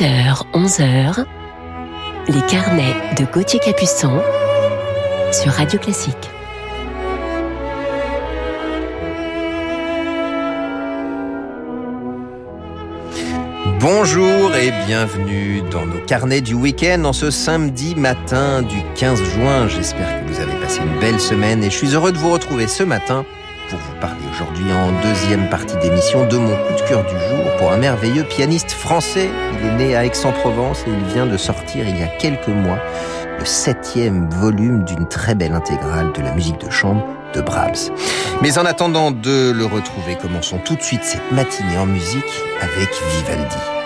10h, 11h, les carnets de Gauthier Capuçon sur Radio Classique. Bonjour et bienvenue dans nos carnets du week-end en ce samedi matin du 15 juin. J'espère que vous avez passé une belle semaine et je suis heureux de vous retrouver ce matin pour vous parler aujourd'hui en deuxième partie d'émission de mon coup de cœur du jour pour un merveilleux pianiste français. Il est né à Aix-en-Provence et il vient de sortir il y a quelques mois le septième volume d'une très belle intégrale de la musique de chambre de Brahms. Mais en attendant de le retrouver, commençons tout de suite cette matinée en musique avec Vivaldi.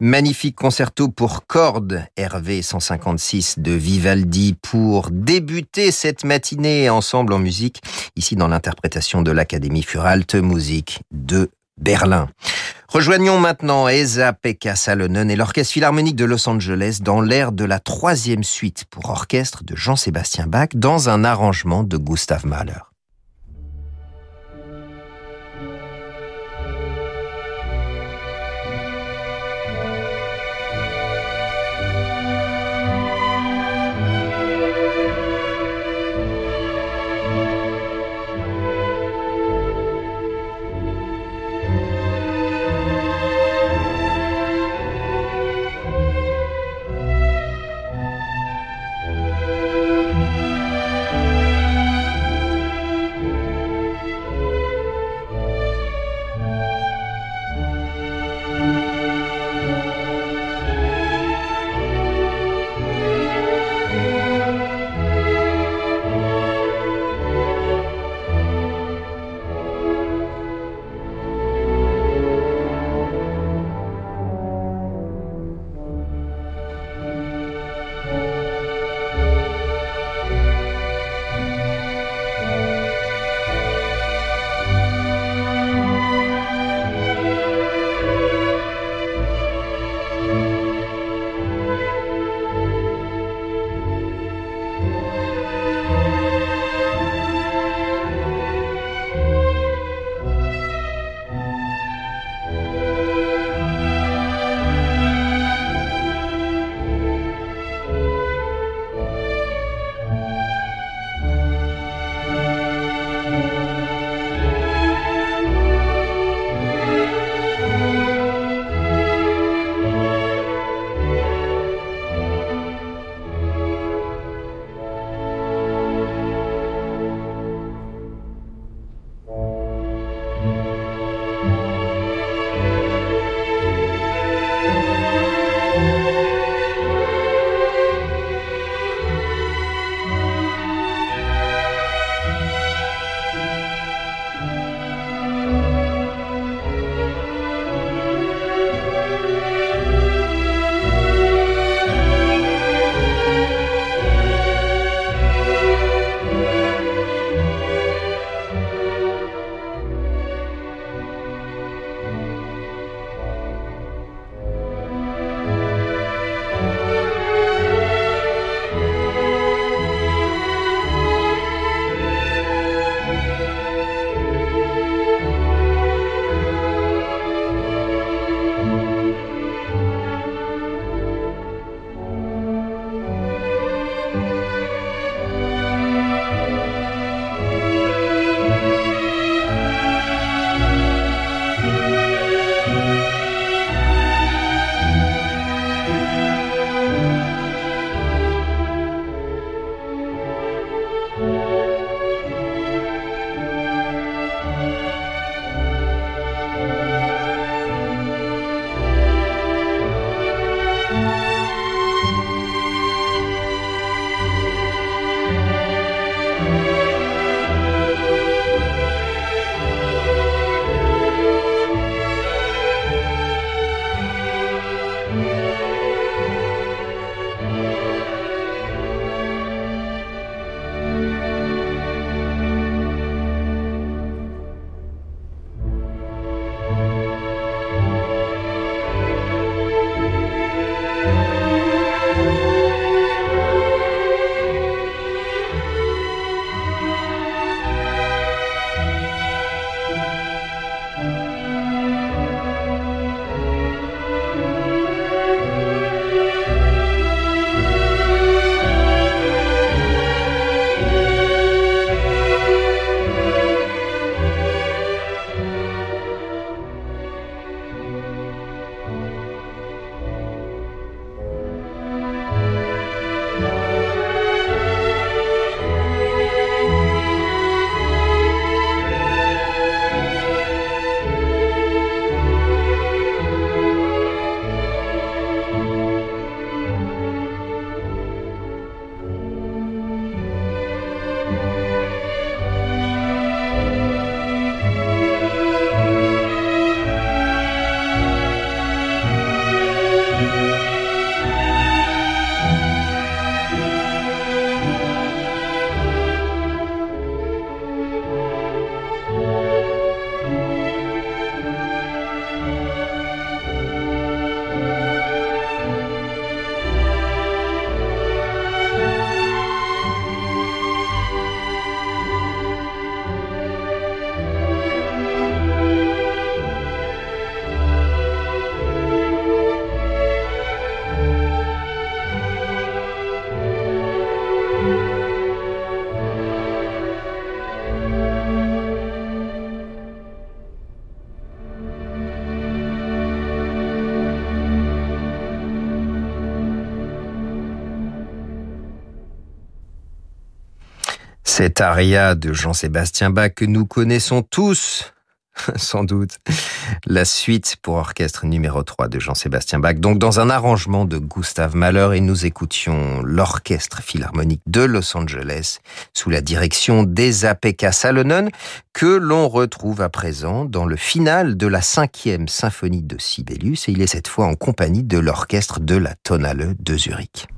Magnifique concerto pour cordes, Hervé 156 de Vivaldi, pour débuter cette matinée ensemble en musique, ici dans l'interprétation de l'Académie Furalte Musik de Berlin. Rejoignons maintenant Esa-Pekka Salonen et l'Orchestre Philharmonique de Los Angeles dans l'ère de la troisième suite pour orchestre de Jean-Sébastien Bach dans un arrangement de Gustav Mahler. Cette aria de Jean-Sébastien Bach que nous connaissons tous, sans doute, la suite pour orchestre numéro 3 de Jean-Sébastien Bach, donc dans un arrangement de Gustave Mahler, et nous écoutions l'orchestre philharmonique de Los Angeles sous la direction d'Esa-Pekka Salonen, que l'on retrouve à présent dans le final de la cinquième symphonie de Sibelius, et il est cette fois en compagnie de l'orchestre de la Tonale de Zurich.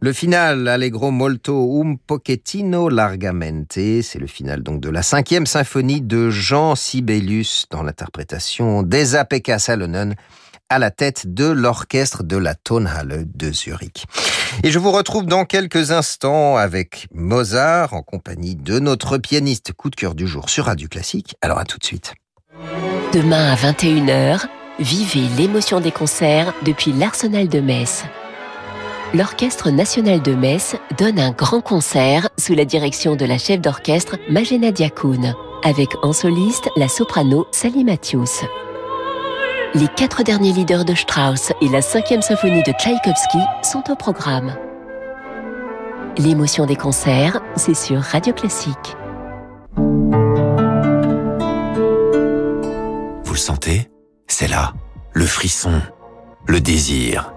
Le final, Allegro molto un pochettino largamente, c'est le final donc de la cinquième symphonie de Jean Sibelius dans l'interprétation d'Esa-Pekka Salonen à la tête de l'orchestre de la Tonhalle de Zurich. Et je vous retrouve dans quelques instants avec Mozart en compagnie de notre pianiste coup de cœur du jour sur Radio Classique. Alors à tout de suite. Demain à 21h, vivez l'émotion des concerts depuis l'Arsenal de Metz l'Orchestre national de Metz donne un grand concert sous la direction de la chef d'orchestre Magena Diakoun, avec en soliste la soprano Sally Matthews. Les quatre derniers leaders de Strauss et la cinquième symphonie de Tchaïkovski sont au programme. L'émotion des concerts, c'est sur Radio Classique. Vous le sentez? C'est là, le frisson, le désir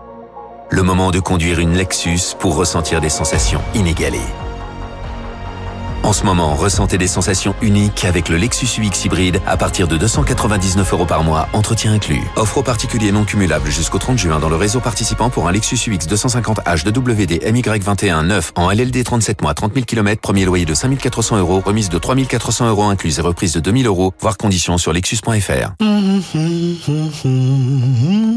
le moment de conduire une Lexus pour ressentir des sensations inégalées. En ce moment, ressentez des sensations uniques avec le Lexus UX hybride à partir de 299 euros par mois, entretien inclus. Offre aux particuliers non cumulable jusqu'au 30 juin dans le réseau participant pour un Lexus UX 250H de WD MY21 neuf en LLD 37 mois, 30 000 km, premier loyer de 5 400 euros, remise de 3 400 euros incluse et reprise de 2 000 euros, voire conditions sur lexus.fr.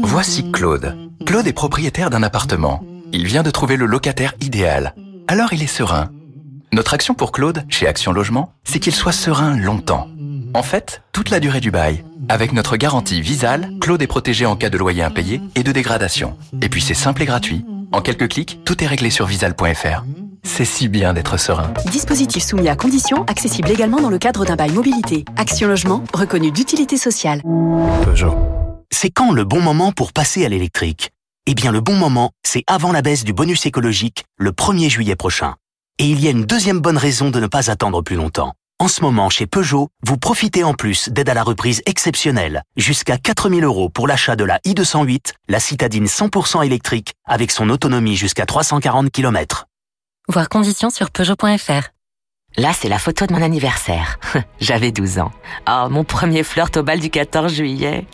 Voici Claude. Claude est propriétaire d'un appartement. Il vient de trouver le locataire idéal. Alors il est serein. Notre action pour Claude, chez Action Logement, c'est qu'il soit serein longtemps. En fait, toute la durée du bail. Avec notre garantie Visal, Claude est protégé en cas de loyer impayé et de dégradation. Et puis c'est simple et gratuit. En quelques clics, tout est réglé sur visal.fr. C'est si bien d'être serein. Dispositif soumis à conditions, accessible également dans le cadre d'un bail mobilité. Action Logement, reconnu d'utilité sociale. C'est quand le bon moment pour passer à l'électrique? Eh bien le bon moment, c'est avant la baisse du bonus écologique, le 1er juillet prochain. Et il y a une deuxième bonne raison de ne pas attendre plus longtemps. En ce moment, chez Peugeot, vous profitez en plus d'aide à la reprise exceptionnelle, jusqu'à 4000 euros pour l'achat de la i208, la citadine 100% électrique, avec son autonomie jusqu'à 340 km. Voir conditions sur Peugeot.fr. Là, c'est la photo de mon anniversaire. J'avais 12 ans. Oh, mon premier flirt au bal du 14 juillet.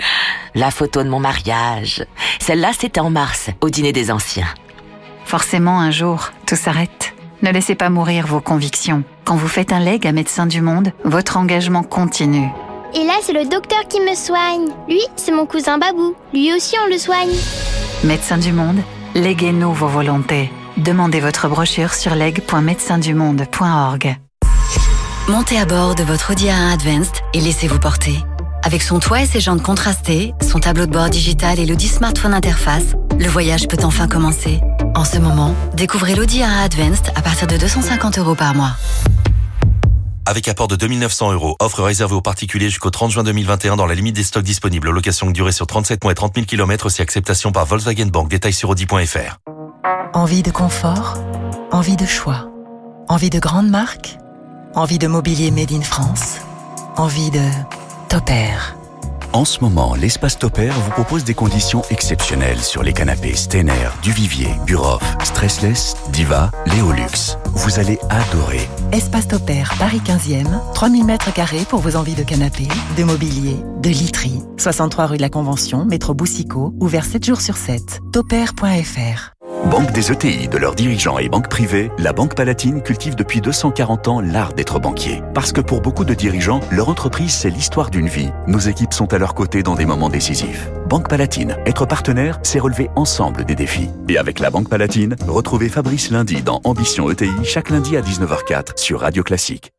La photo de mon mariage. Celle-là, c'était en mars, au dîner des anciens. Forcément, un jour, tout s'arrête. Ne laissez pas mourir vos convictions. Quand vous faites un leg à Médecins du Monde, votre engagement continue. Et là, c'est le docteur qui me soigne. Lui, c'est mon cousin Babou. Lui aussi, on le soigne. Médecins du Monde, léguez-nous vos volontés. Demandez votre brochure sur leg.médecindumonde.org. Montez à bord de votre Audi A1 Advanced et laissez-vous porter. Avec son toit et ses jantes contrastées, son tableau de bord digital et l'Audi Smartphone Interface, le voyage peut enfin commencer. En ce moment, découvrez l'Audi A1 Advanced à partir de 250 euros par mois. Avec apport de 2900 euros, offre réservée aux particuliers jusqu'au 30 juin 2021 dans la limite des stocks disponibles. Location de durée sur 37 mois et 30 000 km aussi acceptation par Volkswagen Bank. Détails sur Audi.fr. Envie de confort Envie de choix Envie de grandes marques? Envie de mobilier made in France Envie de Topair en ce moment, l'espace Topair vous propose des conditions exceptionnelles sur les canapés Stener, Duvivier, Buroff, Stressless, Diva, Léolux. Vous allez adorer. Espace Topair, Paris 15e, 3000 mètres carrés pour vos envies de canapés, de mobilier, de literie. 63 rue de la Convention, métro Boussico, ouvert 7 jours sur 7. Topair.fr Banque des ETI, de leurs dirigeants et banques privées, la Banque Palatine cultive depuis 240 ans l'art d'être banquier. Parce que pour beaucoup de dirigeants, leur entreprise, c'est l'histoire d'une vie. Nos équipes sont à leur côté dans des moments décisifs. Banque Palatine, être partenaire, c'est relever ensemble des défis. Et avec la Banque Palatine, retrouvez Fabrice lundi dans Ambition ETI, chaque lundi à 19h04 sur Radio Classique.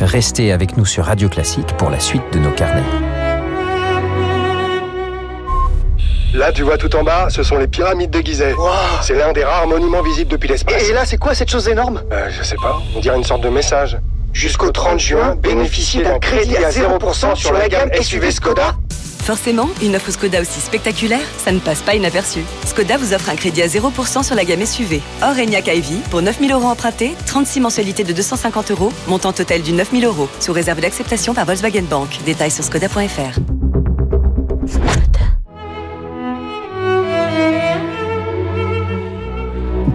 Restez avec nous sur Radio Classique pour la suite de nos carnets. Là, tu vois tout en bas, ce sont les pyramides de Gizeh. C'est l'un des rares monuments visibles depuis l'espace. Et là, c'est quoi cette chose énorme? Euh, Je sais pas. On dirait une sorte de message. Jusqu'au 30 juin, bénéficiez d'un crédit à 0% sur la gamme SUV Skoda. Forcément, une offre Skoda aussi spectaculaire, ça ne passe pas inaperçu. Skoda vous offre un crédit à 0% sur la gamme SUV. Or, Enyaq Ivy, pour 9000 euros empruntés, 36 mensualités de 250 euros, montant total du 9000 euros, sous réserve d'acceptation par Volkswagen Bank. Détails sur skoda.fr.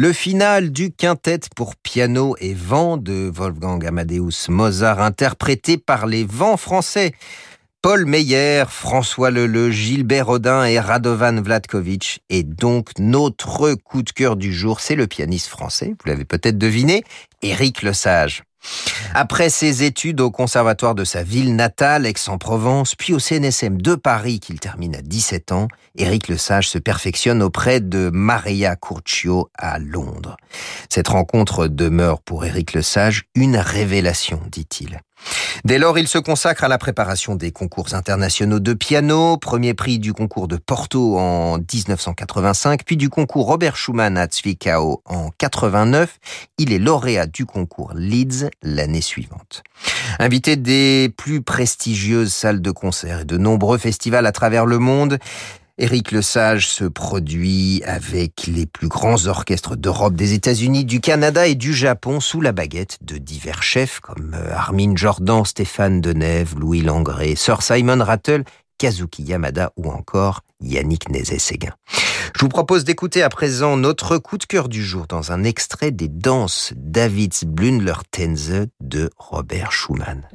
Le final du quintet pour piano et vent de Wolfgang Amadeus Mozart, interprété par les vents français. Paul Meyer, François Leleu, Gilbert Rodin et Radovan Vladkovic. Et donc, notre coup de cœur du jour, c'est le pianiste français, vous l'avez peut-être deviné, Éric Lesage. Après ses études au conservatoire de sa ville natale, Aix-en-Provence, puis au CNSM de Paris qu'il termine à 17 ans, Éric Lesage se perfectionne auprès de Maria Curcio à Londres. Cette rencontre demeure pour Éric Lesage une révélation, dit-il. Dès lors, il se consacre à la préparation des concours internationaux de piano, premier prix du concours de Porto en 1985, puis du concours Robert Schumann à Zwickau en 89. Il est lauréat du concours Leeds l'année suivante. Invité des plus prestigieuses salles de concert et de nombreux festivals à travers le monde, Éric Lesage se produit avec les plus grands orchestres d'Europe, des États-Unis, du Canada et du Japon sous la baguette de divers chefs comme euh, Armin Jordan, Stéphane Denève, Louis Langré, Sir Simon Rattle, Kazuki Yamada ou encore Yannick Nézet-Séguin. Je vous propose d'écouter à présent notre coup de cœur du jour dans un extrait des danses Davids Blündler Tenze de Robert Schumann.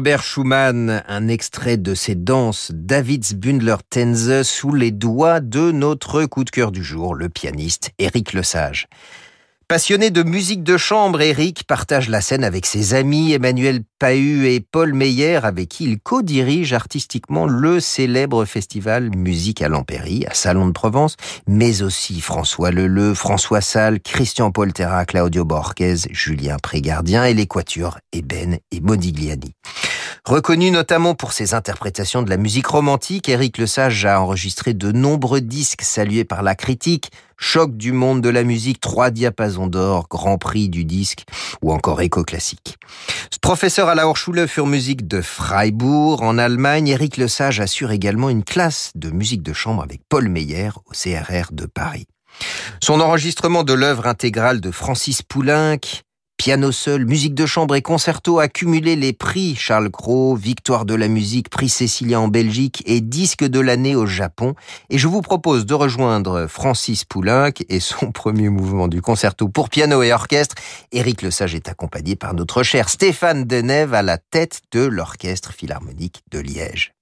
Robert Schumann, un extrait de ses danses Davids Bundler Tenze sous les doigts de notre coup de cœur du jour, le pianiste Éric Lesage. Passionné de musique de chambre, Eric partage la scène avec ses amis Emmanuel Pahu et Paul Meyer, avec qui il co-dirige artistiquement le célèbre festival Musique à l'Empéry, à Salon de Provence, mais aussi François Leleu, François Salle, Christian Poltera, Claudio Borges, Julien Prégardien et l'équature Eben et Modigliani. Reconnu notamment pour ses interprétations de la musique romantique, Éric Lesage a enregistré de nombreux disques salués par la critique, Choc du monde de la musique, trois diapasons d'or, Grand Prix du disque ou encore Éco classique. Professeur à la Hochschule für Musik de Freiburg en Allemagne, Éric Lesage assure également une classe de musique de chambre avec Paul Meyer au CRR de Paris. Son enregistrement de l'œuvre intégrale de Francis Poulenc, Piano seul, musique de chambre et concerto a cumulé les prix Charles Cros, Victoire de la musique, prix Cécilia en Belgique et disque de l'année au Japon. Et je vous propose de rejoindre Francis Poulenc et son premier mouvement du concerto pour piano et orchestre. Éric Lesage est accompagné par notre cher Stéphane Denève à la tête de l'Orchestre Philharmonique de Liège.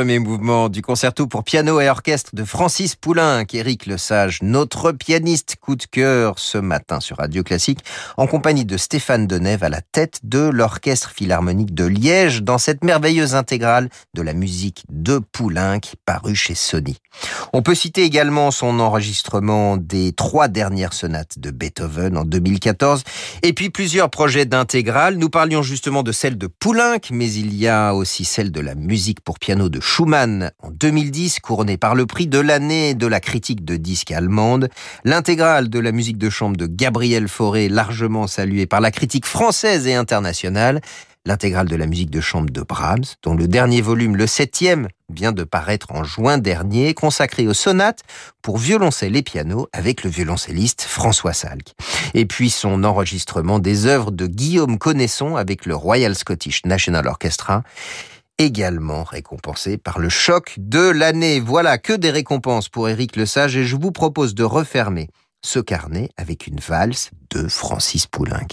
Premier mouvement du concerto pour piano et orchestre de Francis Poulenc, Éric Lesage, notre pianiste de cœur ce matin sur Radio Classique, en compagnie de Stéphane Denève à la tête de l'Orchestre Philharmonique de Liège dans cette merveilleuse intégrale de la musique de Poulenc parue chez Sony. On peut citer également son enregistrement des trois dernières sonates de Beethoven en 2014 et puis plusieurs projets d'intégrale. Nous parlions justement de celle de Poulenc, mais il y a aussi celle de la musique pour piano de Schumann en 2010, couronné par le prix de l'année de la critique de disques allemande, l'intégrale de la musique de chambre de Gabriel Fauré, largement saluée par la critique française et internationale, l'intégrale de la musique de chambre de Brahms, dont le dernier volume, le septième, vient de paraître en juin dernier, consacré aux sonates pour violoncelle et piano avec le violoncelliste François Salk. Et puis son enregistrement des œuvres de Guillaume Connaisson avec le Royal Scottish National Orchestra également récompensé par le choc de l'année. Voilà que des récompenses pour Éric Lesage et je vous propose de refermer ce carnet avec une valse de Francis Poulenc.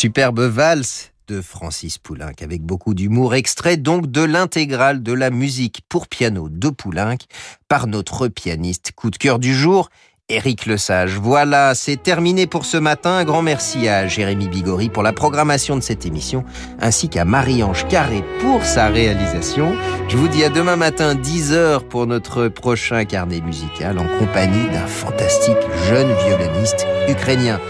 Superbe valse de Francis Poulenc avec beaucoup d'humour, extrait donc de l'intégrale de la musique pour piano de Poulenc par notre pianiste coup de cœur du jour, Éric Lesage. Voilà, c'est terminé pour ce matin. Un grand merci à Jérémy Bigori pour la programmation de cette émission, ainsi qu'à Marie-Ange Carré pour sa réalisation. Je vous dis à demain matin 10h pour notre prochain carnet musical en compagnie d'un fantastique jeune violoniste ukrainien.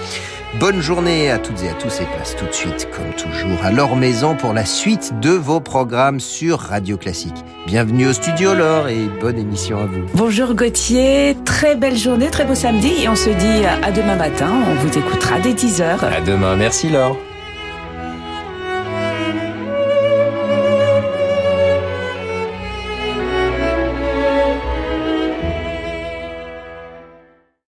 Bonne journée à toutes et à tous et place tout de suite, comme toujours, à leur maison pour la suite de vos programmes sur Radio Classique. Bienvenue au studio Laure et bonne émission à vous. Bonjour Gauthier, très belle journée, très beau samedi et on se dit à demain matin, on vous écoutera dès 10h. À demain, merci Laure.